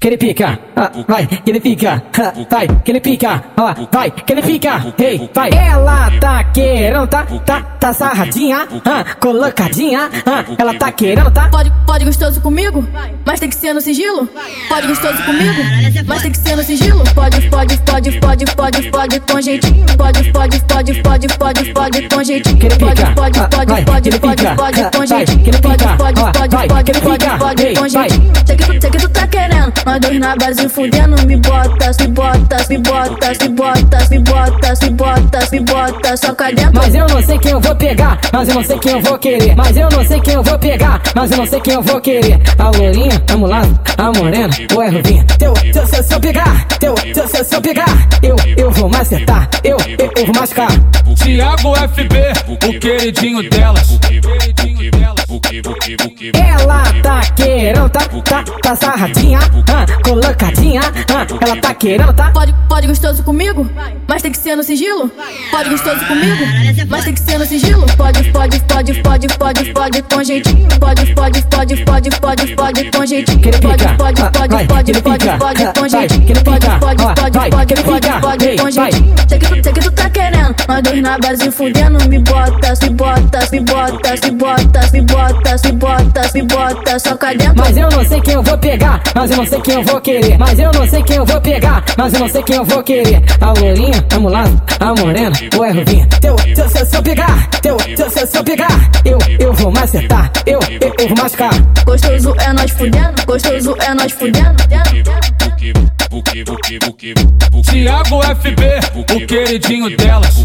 que ele pica, ah, vai, que ele pica, ah, vai, que ele pica, ah, vai, que ele pica, ei, vai. Ela tá querendo, tá, tá, tá sarradinha, ah, colocadinha, ah, ela tá querendo, tá. Pode, pode gostoso comigo, mas tem que ser no sigilo. Pode gostoso comigo, mas tem que ser no sigilo. Pode, pode, pode, pode, pode, pode com jeitinho. Pode, pode, pode, pode, pode, pode com jeitinho. Que ele Pode, pode, ah, pode, pode, ele pode, pode ah, com jeitinho. que ele Pode, pode, ah, pode, pode, pode, pode com jeitinho. Nós dois na base fudendo. Me bota, se bota, se bota, se bota, se bota, se bota, se bota, só dentro. Mas eu não sei quem eu vou pegar, mas eu não sei quem eu vou querer. Mas eu não sei quem eu vou pegar, mas eu não sei quem eu vou querer. A lourinha, a mulata, a morena, ou é ruvinha. Teu, teu, se, se eu pegar, teu, teu, se, se eu pegar, eu, eu vou macetar, eu, eu, eu vou machucar. Thiago FB, o queridinho delas. Querendo, tá, tá, tá sarradinha, ah, colocadinha, ah, ela tá querendo, tá. Pode, pode gostoso comigo, mas tem que ser no sigilo. Pode gostoso comigo, mas tem que ser no sigilo. Pode, pode, pode, pode, pode, pode com jeitinho. Pode, pode, pode, pode, pode, pode com jeitinho. Pode, pode, ah, pode, pode, pode, pode ah, com vai, jeitinho. Pode, pode, ah, pode, pode, pode, pode com jeitinho. Dois na base fudendo. Me bota, se bota, se bota, se bota, se bota, se bota, se bota, só dentro. Mas eu não sei quem eu vou pegar, mas eu não sei quem eu vou querer. Mas eu não sei quem eu vou pegar, mas eu não sei quem eu vou querer. A lourinha, a mulata, a morena, ou é ruvinha. Teu, teu, se, eu pegar, teu, teu, se eu pegar, eu, eu vou macetar, eu, eu, eu vou machucar. Gostoso é nós fudendo, gostoso é nós fudendo. Thiago FB, o queridinho delas.